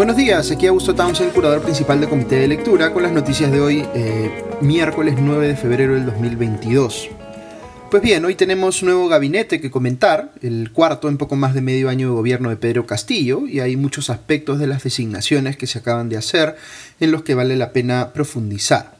Buenos días, aquí Augusto Townsend, curador principal del Comité de Lectura, con las noticias de hoy, eh, miércoles 9 de febrero del 2022. Pues bien, hoy tenemos nuevo gabinete que comentar, el cuarto en poco más de medio año de gobierno de Pedro Castillo, y hay muchos aspectos de las designaciones que se acaban de hacer en los que vale la pena profundizar.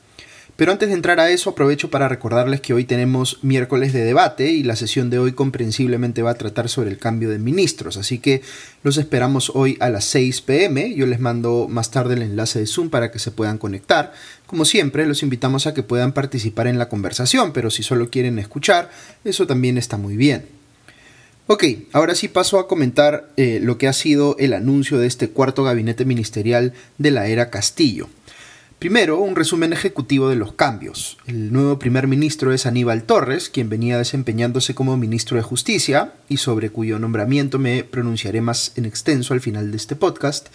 Pero antes de entrar a eso, aprovecho para recordarles que hoy tenemos miércoles de debate y la sesión de hoy comprensiblemente va a tratar sobre el cambio de ministros, así que los esperamos hoy a las 6 pm. Yo les mando más tarde el enlace de Zoom para que se puedan conectar. Como siempre, los invitamos a que puedan participar en la conversación, pero si solo quieren escuchar, eso también está muy bien. Ok, ahora sí paso a comentar eh, lo que ha sido el anuncio de este cuarto gabinete ministerial de la era Castillo. Primero, un resumen ejecutivo de los cambios. El nuevo primer ministro es Aníbal Torres, quien venía desempeñándose como ministro de Justicia y sobre cuyo nombramiento me pronunciaré más en extenso al final de este podcast.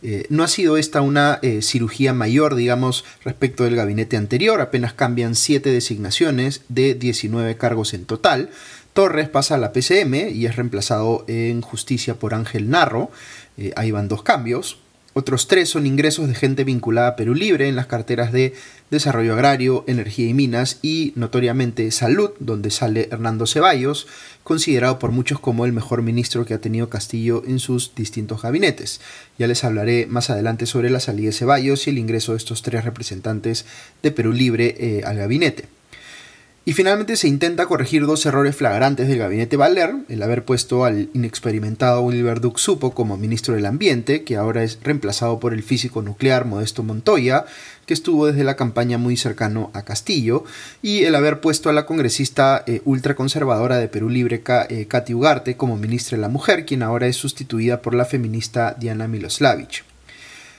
Eh, no ha sido esta una eh, cirugía mayor, digamos, respecto del gabinete anterior, apenas cambian siete designaciones de 19 cargos en total. Torres pasa a la PCM y es reemplazado en justicia por Ángel Narro. Eh, ahí van dos cambios. Otros tres son ingresos de gente vinculada a Perú Libre en las carteras de Desarrollo Agrario, Energía y Minas y notoriamente Salud, donde sale Hernando Ceballos, considerado por muchos como el mejor ministro que ha tenido Castillo en sus distintos gabinetes. Ya les hablaré más adelante sobre la salida de Ceballos y el ingreso de estos tres representantes de Perú Libre eh, al gabinete. Y finalmente se intenta corregir dos errores flagrantes del gabinete Valer, el haber puesto al inexperimentado Oliver Supo como ministro del Ambiente, que ahora es reemplazado por el físico nuclear Modesto Montoya, que estuvo desde la campaña muy cercano a Castillo, y el haber puesto a la congresista eh, ultraconservadora de Perú Libre, eh, Katy Ugarte, como ministra de la Mujer, quien ahora es sustituida por la feminista Diana Miloslavich.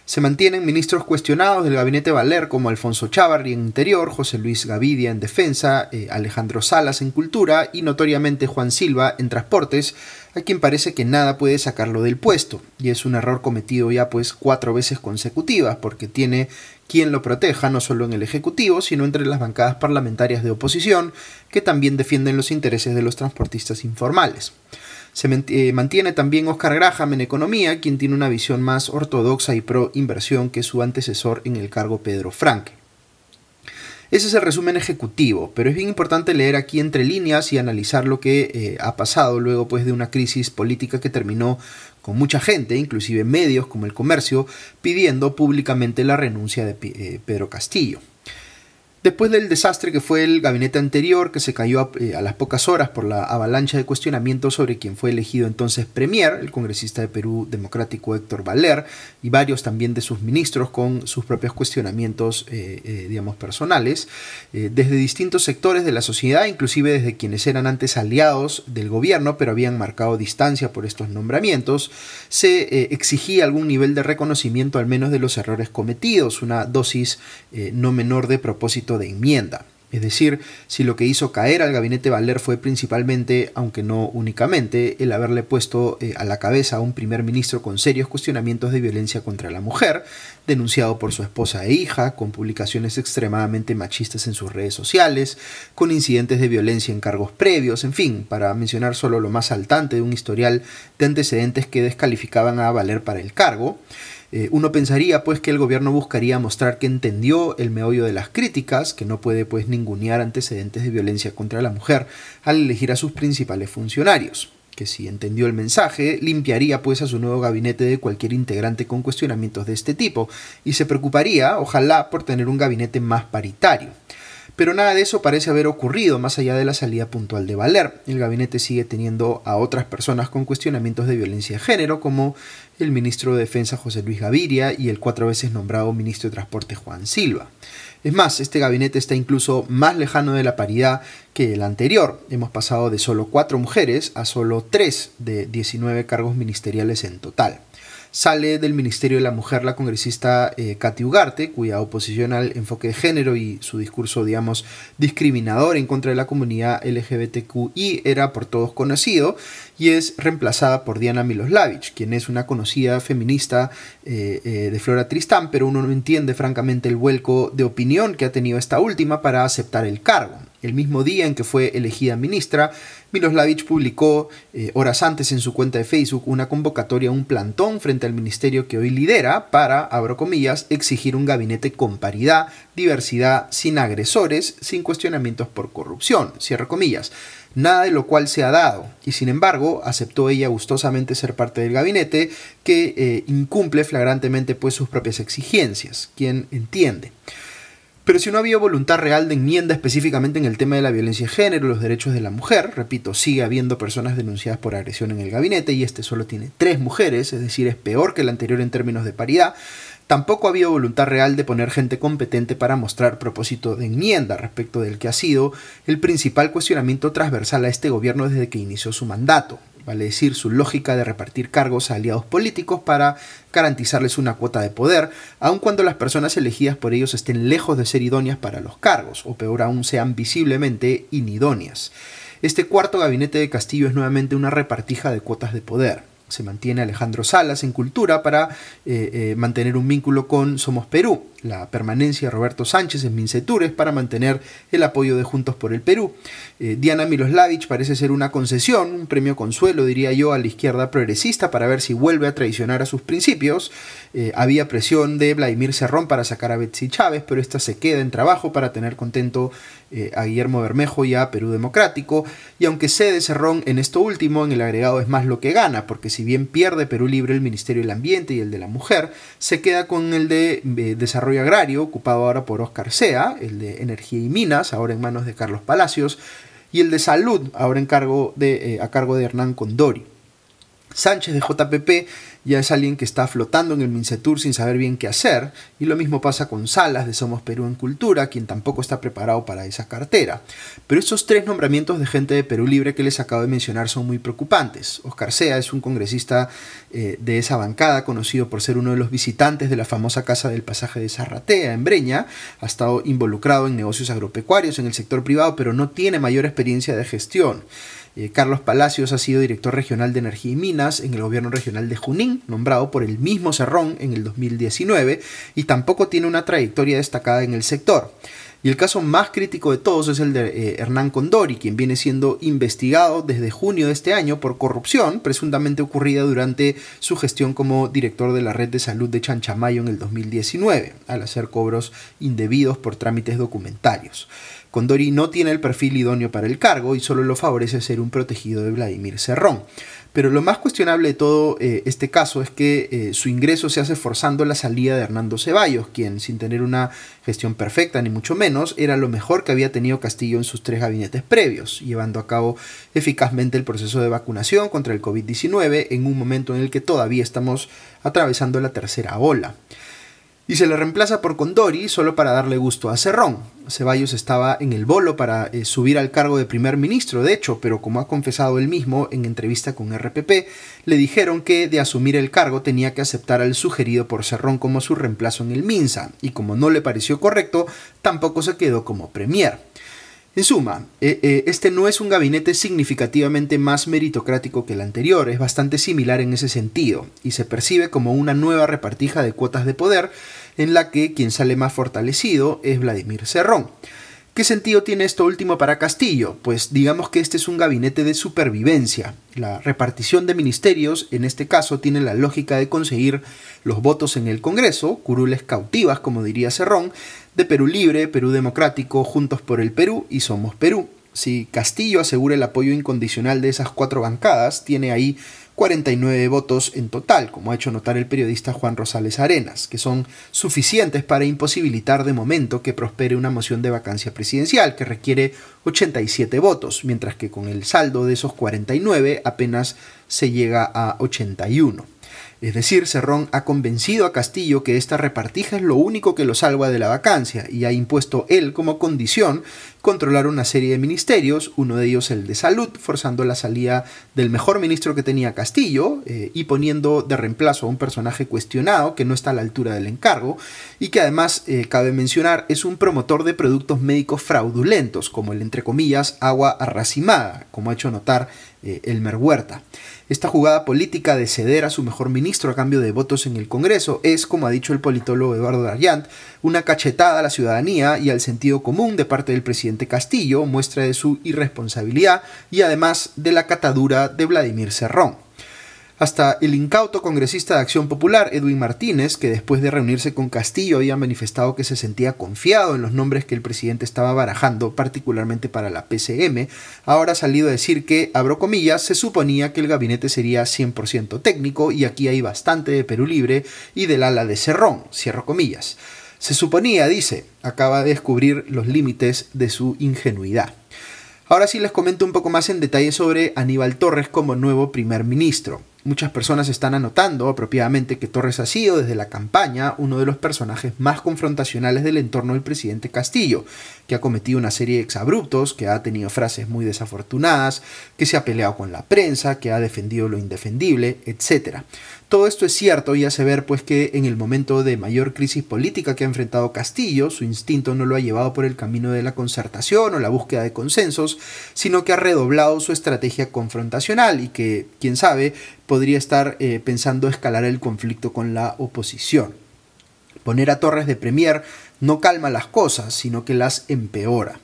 Se mantienen ministros cuestionados del gabinete Valer como Alfonso Chávarri en Interior, José Luis Gavidia en Defensa, eh, Alejandro Salas en Cultura y notoriamente Juan Silva en Transportes, a quien parece que nada puede sacarlo del puesto. Y es un error cometido ya pues cuatro veces consecutivas porque tiene quien lo proteja no solo en el Ejecutivo, sino entre las bancadas parlamentarias de oposición que también defienden los intereses de los transportistas informales. Se eh, mantiene también Oscar Graham en economía, quien tiene una visión más ortodoxa y pro inversión que su antecesor en el cargo Pedro Franque. Ese es el resumen ejecutivo, pero es bien importante leer aquí entre líneas y analizar lo que eh, ha pasado luego pues, de una crisis política que terminó con mucha gente, inclusive medios como el comercio, pidiendo públicamente la renuncia de eh, Pedro Castillo. Después del desastre que fue el gabinete anterior, que se cayó eh, a, las pocas horas por la avalancha de cuestionamientos sobre quien fue elegido entonces Premier, el congresista de Perú democrático Héctor Valer, y varios también de sus ministros con sus propios cuestionamientos, eh, eh, digamos, personales, desde distintos sectores de la sociedad, inclusive desde quienes eran antes aliados del gobierno, pero habían marcado distancia por estos nombramientos, se exigía algún nivel de reconocimiento al menos de los errores cometidos, una dosis no menor de propósito de enmienda. Es decir, si lo que hizo caer al gabinete Valer fue principalmente, aunque no únicamente, el haberle puesto eh, a la cabeza a un primer ministro con serios cuestionamientos de violencia contra la mujer, denunciado por su esposa e hija, con publicaciones extremadamente machistas en sus redes sociales, con incidentes de violencia en cargos previos, en fin, para mencionar solo lo más saltante de un historial de antecedentes que descalificaban a Valer para el cargo. Eh, uno pensaría pues que el gobierno buscaría mostrar que entendió el meollo de las críticas, que no puede pues ningunear antecedentes de violencia contra la mujer al elegir a sus principales funcionarios que si entendió el mensaje, limpiaría pues a su nuevo gabinete de cualquier integrante con cuestionamientos de este tipo, y se preocuparía, ojalá, por tener un gabinete más paritario. Pero nada de eso parece haber ocurrido más allá de la salida puntual de Valer. El gabinete sigue teniendo a otras personas con cuestionamientos de violencia de género, como el ministro de Defensa José Luis Gaviria y el cuatro veces nombrado ministro de Transporte Juan Silva. Es más, este gabinete está incluso más lejano de la paridad que el anterior. Hemos pasado de solo cuatro mujeres a solo tres de 19 cargos ministeriales en total. Sale del Ministerio de la Mujer la congresista eh, Katy Ugarte, cuya oposición al enfoque de género y su discurso, digamos, discriminador en contra de la comunidad LGBTQI era por todos conocido, y es reemplazada por Diana Miloslavich, quien es una conocida feminista eh, eh, de Flora Tristán, pero uno no entiende francamente el vuelco de opinión que ha tenido esta última para aceptar el cargo. El mismo día en que fue elegida ministra, Miloslavich publicó eh, horas antes en su cuenta de Facebook una convocatoria a un plantón frente al ministerio que hoy lidera para, abro comillas, exigir un gabinete con paridad, diversidad, sin agresores, sin cuestionamientos por corrupción, cierro comillas. Nada de lo cual se ha dado, y sin embargo aceptó ella gustosamente ser parte del gabinete que eh, incumple flagrantemente pues sus propias exigencias, quien entiende. Pero si no había voluntad real de enmienda específicamente en el tema de la violencia de género y los derechos de la mujer, repito, sigue habiendo personas denunciadas por agresión en el gabinete y este solo tiene tres mujeres, es decir, es peor que el anterior en términos de paridad, Tampoco ha habido voluntad real de poner gente competente para mostrar propósito de enmienda respecto del que ha sido el principal cuestionamiento transversal a este gobierno desde que inició su mandato, vale decir, su lógica de repartir cargos a aliados políticos para garantizarles una cuota de poder, aun cuando las personas elegidas por ellos estén lejos de ser idóneas para los cargos, o peor aún sean visiblemente inidóneas. Este cuarto gabinete de Castillo es nuevamente una repartija de cuotas de poder se mantiene Alejandro Salas en Cultura para eh, eh, mantener un vínculo con Somos Perú, la permanencia de Roberto Sánchez en Mincetures para mantener el apoyo de Juntos por el Perú. Eh, Diana Miloslavich parece ser una concesión, un premio consuelo, diría yo, a la izquierda progresista para ver si vuelve a traicionar a sus principios. había presión de Vladimir Cerrón para sacar a Betsy Chávez, pero esta se queda en trabajo para tener contento a Guillermo Bermejo y a Perú Democrático. Y aunque cede Cerrón en esto último, en el agregado es más lo que gana, porque si bien pierde Perú Libre el Ministerio del Ambiente y el de la Mujer, se queda con el de eh, Agrario, ocupado ahora por Oscar Sea, el de Energía y Minas, ahora en manos de Carlos Palacios, y el de Salud, ahora en cargo de, eh, a cargo de Hernán Condori. Sánchez de JPP ya es alguien que está flotando en el Mincetur sin saber bien qué hacer, y lo mismo pasa con Salas de Somos Perú en Cultura, quien tampoco está preparado para esa cartera. Pero estos tres nombramientos de gente de Perú Libre que les acabo de mencionar son muy preocupantes. Oscar Sea es un congresista eh, de esa bancada, conocido por ser uno de los visitantes de la famosa Casa del Pasaje de Zarratea en Breña, ha estado involucrado en negocios agropecuarios en el sector privado, pero no tiene mayor experiencia de gestión. Eh, Carlos Palacios ha sido director regional de Energía y Minas en el gobierno regional de Junín, nombrado por el mismo Cerrón en el 2019, y tampoco tiene una trayectoria destacada en el sector. Y el caso más crítico de todos es el de eh, Hernán Condori, quien viene siendo investigado desde junio de este año por corrupción presuntamente ocurrida durante su gestión como director de la red de salud de Chanchamayo en el 2019, al hacer cobros indebidos por trámites documentarios. Condori no tiene el perfil idóneo para el cargo y solo lo favorece ser un protegido de Vladimir Serrón. Pero lo más cuestionable de todo eh, este caso es que eh, su ingreso se hace forzando la salida de Hernando Ceballos, quien, sin tener una gestión perfecta ni mucho menos, era lo mejor que había tenido Castillo en sus tres gabinetes previos, llevando a cabo eficazmente el proceso de vacunación contra el COVID-19 en un momento en el que todavía estamos atravesando la tercera ola y se le reemplaza por Condori solo para darle gusto a Cerrón. Ceballos estaba en el bolo para eh, subir al cargo de primer ministro, de hecho, pero como ha confesado él mismo en entrevista con RPP, le dijeron que de asumir el cargo tenía que aceptar al sugerido por Cerrón como su reemplazo en el Minsa, y como no le pareció correcto, tampoco se quedó como premier. En suma, eh, eh, este no es un gabinete significativamente más meritocrático que el anterior, es bastante similar en ese sentido, y se percibe como una nueva repartija de cuotas de poder en la que quien sale más fortalecido es Vladimir Cerrón. ¿Qué sentido tiene esto último para Castillo? Pues digamos que este es un gabinete de supervivencia. La repartición de ministerios, en este caso, tiene la lógica de conseguir los votos en el Congreso, curules cautivas, como diría Cerrón, de Perú Libre, Perú Democrático, Juntos por el Perú y Somos Perú. Si Castillo asegura el apoyo incondicional de esas cuatro bancadas, tiene ahí 49 votos en total, como ha hecho notar el periodista Juan Rosales Arenas, que son suficientes para imposibilitar de momento que prospere una moción de vacancia presidencial, que requiere 87 votos, mientras que con el saldo de esos 49 apenas se llega a 81. Es decir, Cerrón ha convencido a Castillo que esta repartija es lo único que lo salva de la vacancia y ha impuesto él como condición controlar una serie de ministerios, uno de ellos el de salud, forzando la salida del mejor ministro que tenía Castillo eh, y poniendo de reemplazo a un personaje cuestionado que no está a la altura del encargo y que además, eh, cabe mencionar, es un promotor de productos médicos fraudulentos, como el entre comillas agua arracimada, como ha hecho notar eh, Elmer Huerta. Esta jugada política de ceder a su mejor ministro a cambio de votos en el Congreso es, como ha dicho el politólogo Eduardo Darriant, una cachetada a la ciudadanía y al sentido común de parte del presidente Castillo, muestra de su irresponsabilidad y además de la catadura de Vladimir Serrón. Hasta el incauto congresista de Acción Popular, Edwin Martínez, que después de reunirse con Castillo había manifestado que se sentía confiado en los nombres que el presidente estaba barajando, particularmente para la PCM, ahora ha salido a decir que, abro comillas, se suponía que el gabinete sería 100% técnico y aquí hay bastante de Perú Libre y del ala de Cerrón, cierro comillas. Se suponía, dice, acaba de descubrir los límites de su ingenuidad. Ahora sí les comento un poco más en detalle sobre Aníbal Torres como nuevo primer ministro. Muchas personas están anotando apropiadamente que Torres ha sido desde la campaña uno de los personajes más confrontacionales del entorno del presidente Castillo, que ha cometido una serie de exabruptos, que ha tenido frases muy desafortunadas, que se ha peleado con la prensa, que ha defendido lo indefendible, etc. Todo esto es cierto y hace ver pues que en el momento de mayor crisis política que ha enfrentado Castillo, su instinto no lo ha llevado por el camino de la concertación o la búsqueda de consensos, sino que ha redoblado su estrategia confrontacional y que, quién sabe, podría estar eh, pensando escalar el conflicto con la oposición. Poner a Torres de Premier no calma las cosas, sino que las empeora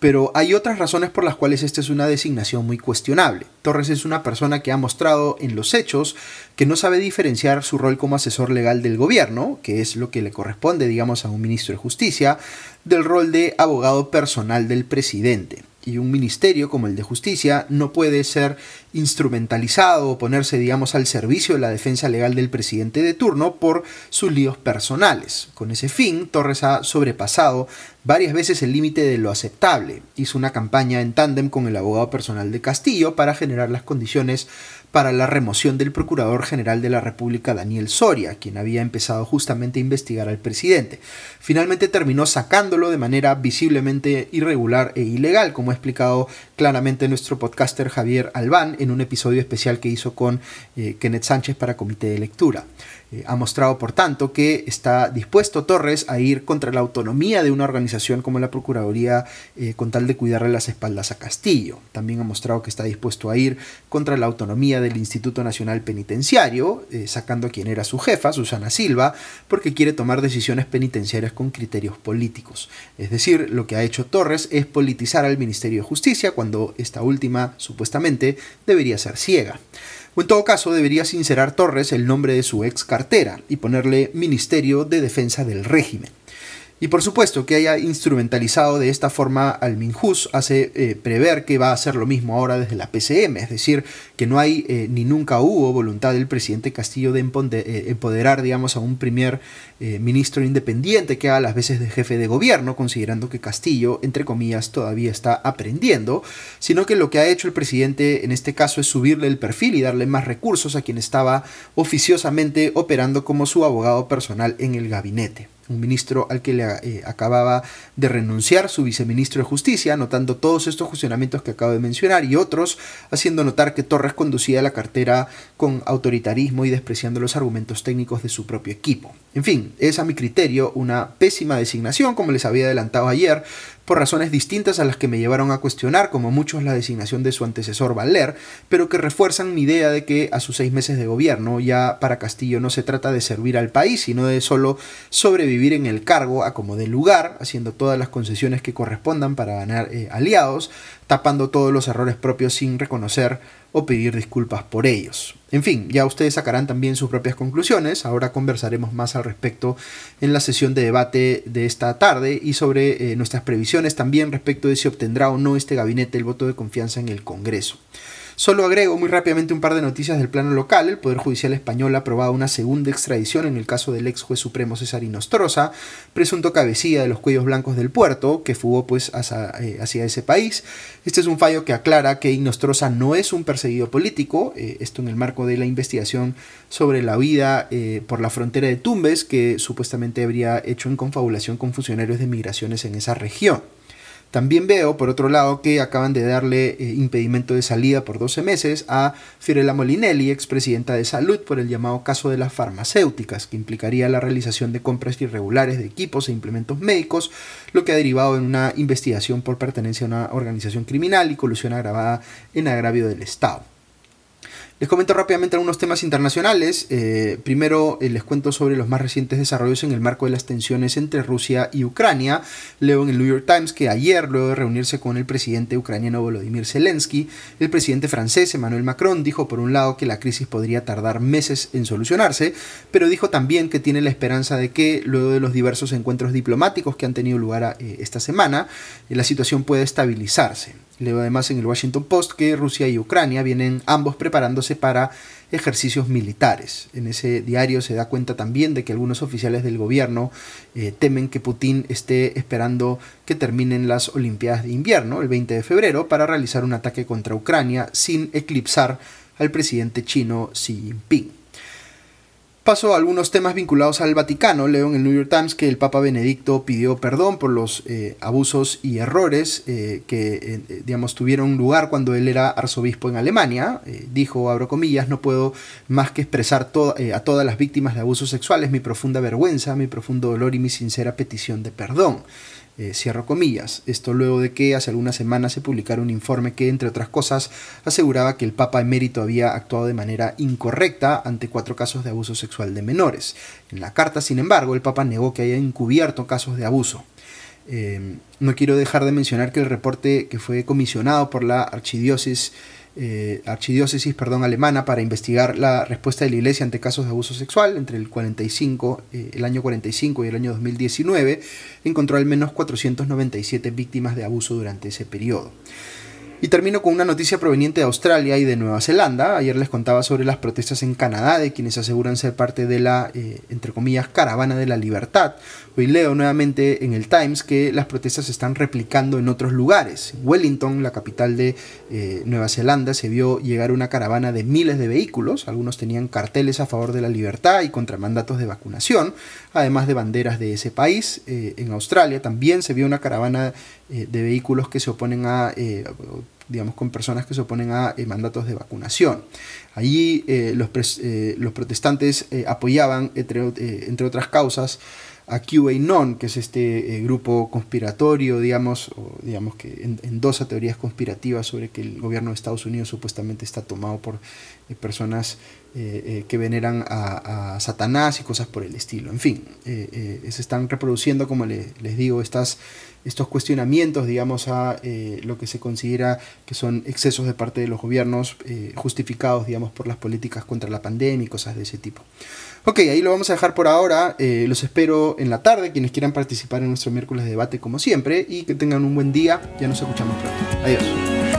pero hay otras razones por las cuales esta es una designación muy cuestionable. Torres es una persona que ha mostrado en los hechos que no sabe diferenciar su rol como asesor legal del gobierno, que es lo que le corresponde, digamos, a un ministro de justicia, del rol de abogado personal del presidente y un ministerio como el de justicia no puede ser instrumentalizado o ponerse, digamos, al servicio de la defensa legal del presidente de turno por sus líos personales. Con ese fin, Torres ha sobrepasado varias veces el límite de lo aceptable. Hizo una campaña en tándem con el abogado personal de Castillo para generar las condiciones para la remoción del Procurador General de la República Daniel Soria, quien había empezado justamente a investigar al presidente. Finalmente terminó sacándolo de manera visiblemente irregular e ilegal, como ha explicado claramente nuestro podcaster Javier Albán en un episodio especial que hizo con eh, Kenneth Sánchez para Comité de Lectura. Eh, ha mostrado, por tanto, que está dispuesto Torres a ir contra la autonomía de una organización como la Procuraduría eh, con tal de cuidarle las espaldas a Castillo. También ha mostrado que está dispuesto a ir contra la autonomía del Instituto Nacional Penitenciario, eh, sacando a quien era su jefa, Susana Silva, porque quiere tomar decisiones penitenciarias con criterios políticos. Es decir, lo que ha hecho Torres es politizar al Ministerio de Justicia cuando esta última supuestamente debería ser ciega. O en todo caso debería sincerar Torres el nombre de su ex cartera y ponerle Ministerio de Defensa del Régimen. Y por supuesto que haya instrumentalizado de esta forma al Minjus hace eh, prever que va a hacer lo mismo ahora desde la PCM, es decir, que no hay eh, ni nunca hubo voluntad del presidente Castillo de eh, empoderar, digamos, a un primer ministro independiente que haga las veces de jefe de gobierno, considerando que Castillo, entre comillas, todavía está aprendiendo, sino que lo que ha hecho el presidente en este caso es subirle el perfil y darle más recursos a quien estaba oficiosamente operando como su abogado personal en el gabinete. Un ministro al que le eh, acababa de renunciar su viceministro de Justicia, anotando todos estos cuestionamientos que acabo de mencionar y otros haciendo notar que Torres conducía la cartera con autoritarismo y despreciando los argumentos técnicos de su propio equipo. En fin, es a mi criterio una pésima designación, como les había adelantado ayer, por razones distintas a las que me llevaron a cuestionar, como muchos, la designación de su antecesor Valer, pero que refuerzan mi idea de que a sus seis meses de gobierno ya para Castillo no se trata de servir al país, sino de solo sobrevivir en el cargo a como de lugar, haciendo todas las concesiones que correspondan para ganar eh, aliados, tapando todos los errores propios sin reconocer o pedir disculpas por ellos. En fin, ya ustedes sacarán también sus propias conclusiones. Ahora conversaremos más al respecto en la sesión de debate de esta tarde y sobre eh, nuestras previsiones también respecto de si obtendrá o no este gabinete el voto de confianza en el Congreso. Solo agrego muy rápidamente un par de noticias del plano local. El Poder Judicial Español ha aprobado una segunda extradición en el caso del ex juez supremo César Inostroza, presunto cabecilla de los cuellos blancos del puerto, que fugó pues hacia, eh, ese país. Este es un fallo que aclara que Inostroza no es un perseguido político, eh, esto en el marco de la investigación sobre la vida eh, por la frontera de Tumbes, que supuestamente habría hecho en confabulación con funcionarios de migraciones en esa región. También veo, por otro lado, que acaban de darle eh, impedimento de salida por 12 meses a Fiorella Molinelli, expresidenta de Salud, por el llamado caso de las farmacéuticas, que implicaría la realización de compras irregulares de equipos e implementos médicos, lo que ha derivado en una investigación por pertenencia a una organización criminal y colusión agravada en agravio del Estado. Les comento rápidamente algunos temas internacionales. Eh, primero eh, les cuento sobre los más recientes desarrollos en el marco de las tensiones entre Rusia y Ucrania. Leo en el New York Times que ayer, luego de reunirse con el presidente ucraniano Volodymyr Zelensky, el presidente francés Emmanuel Macron dijo por un lado que la crisis podría tardar meses en solucionarse, pero dijo también que tiene la esperanza de que luego de los diversos encuentros diplomáticos que han tenido lugar eh, esta semana, la situación puede estabilizarse. Leo además en el Washington Post que Rusia y Ucrania vienen ambos preparándose para ejercicios militares. En ese diario se da cuenta también de que algunos oficiales del gobierno eh, temen que Putin esté esperando que terminen las Olimpiadas de invierno, el 20 de febrero, para realizar un ataque contra Ucrania sin eclipsar al presidente chino Xi Jinping. Paso a algunos temas vinculados al Vaticano. Leo en el New York Times que el Papa Benedicto pidió perdón por los eh, abusos y errores eh, que eh, digamos, tuvieron lugar cuando él era arzobispo en Alemania. dijo, abro comillas, no puedo más que expresar a todas las víctimas de abusos sexuales mi profunda vergüenza, mi profundo dolor y mi sincera petición de perdón. Eh, cierro comillas. Esto luego de que hace algunas semanas se publicara un informe que, entre otras cosas, aseguraba que el Papa emérito había actuado de manera incorrecta ante cuatro casos de abuso sexual de menores. En la carta, sin embargo, el Papa negó que haya encubierto casos de abuso. Eh, no quiero dejar de mencionar que el reporte que fue comisionado por la archidiócesis eh, archidiócesis perdón, alemana para investigar la respuesta de la Iglesia ante casos de abuso sexual entre el, 45, eh, el año 45 y el año 2019, encontró al menos 497 víctimas de abuso durante ese periodo. Y termino con una noticia proveniente de Australia y de Nueva Zelanda. Ayer les contaba sobre las protestas en Canadá de quienes aseguran ser parte de la, eh, entre comillas, caravana de la libertad. Hoy leo nuevamente en el Times que las protestas se están replicando en otros lugares. Wellington, la capital de eh, Nueva Zelanda, se vio llegar una caravana de miles de vehículos. Algunos tenían carteles a favor de la libertad y contra mandatos de vacunación, además de banderas de ese país. Eh, en Australia también se vio una caravana de vehículos que se oponen a digamos, con personas que se oponen a eh, mandatos de vacunación. Allí eh, los, eh, los, protestantes apoyaban, entre, entre, otras causas, a QAnon, que es este grupo conspiratorio, digamos, o, digamos que endosa teorías conspirativas sobre que el gobierno de Estados Unidos supuestamente está tomado por personas que veneran a, Satanás y cosas por el estilo. En fin, se están reproduciendo, como les digo, estas estos cuestionamientos, digamos, a eh, lo que se considera que son excesos de parte de los gobiernos eh, justificados, digamos, por las políticas contra la pandemia y cosas de ese tipo. Ok, ahí lo vamos a dejar por ahora. Eh, los espero en la tarde, quienes quieran participar en nuestro miércoles de debate como siempre, y que tengan un buen día. Ya nos escuchamos pronto. Adiós.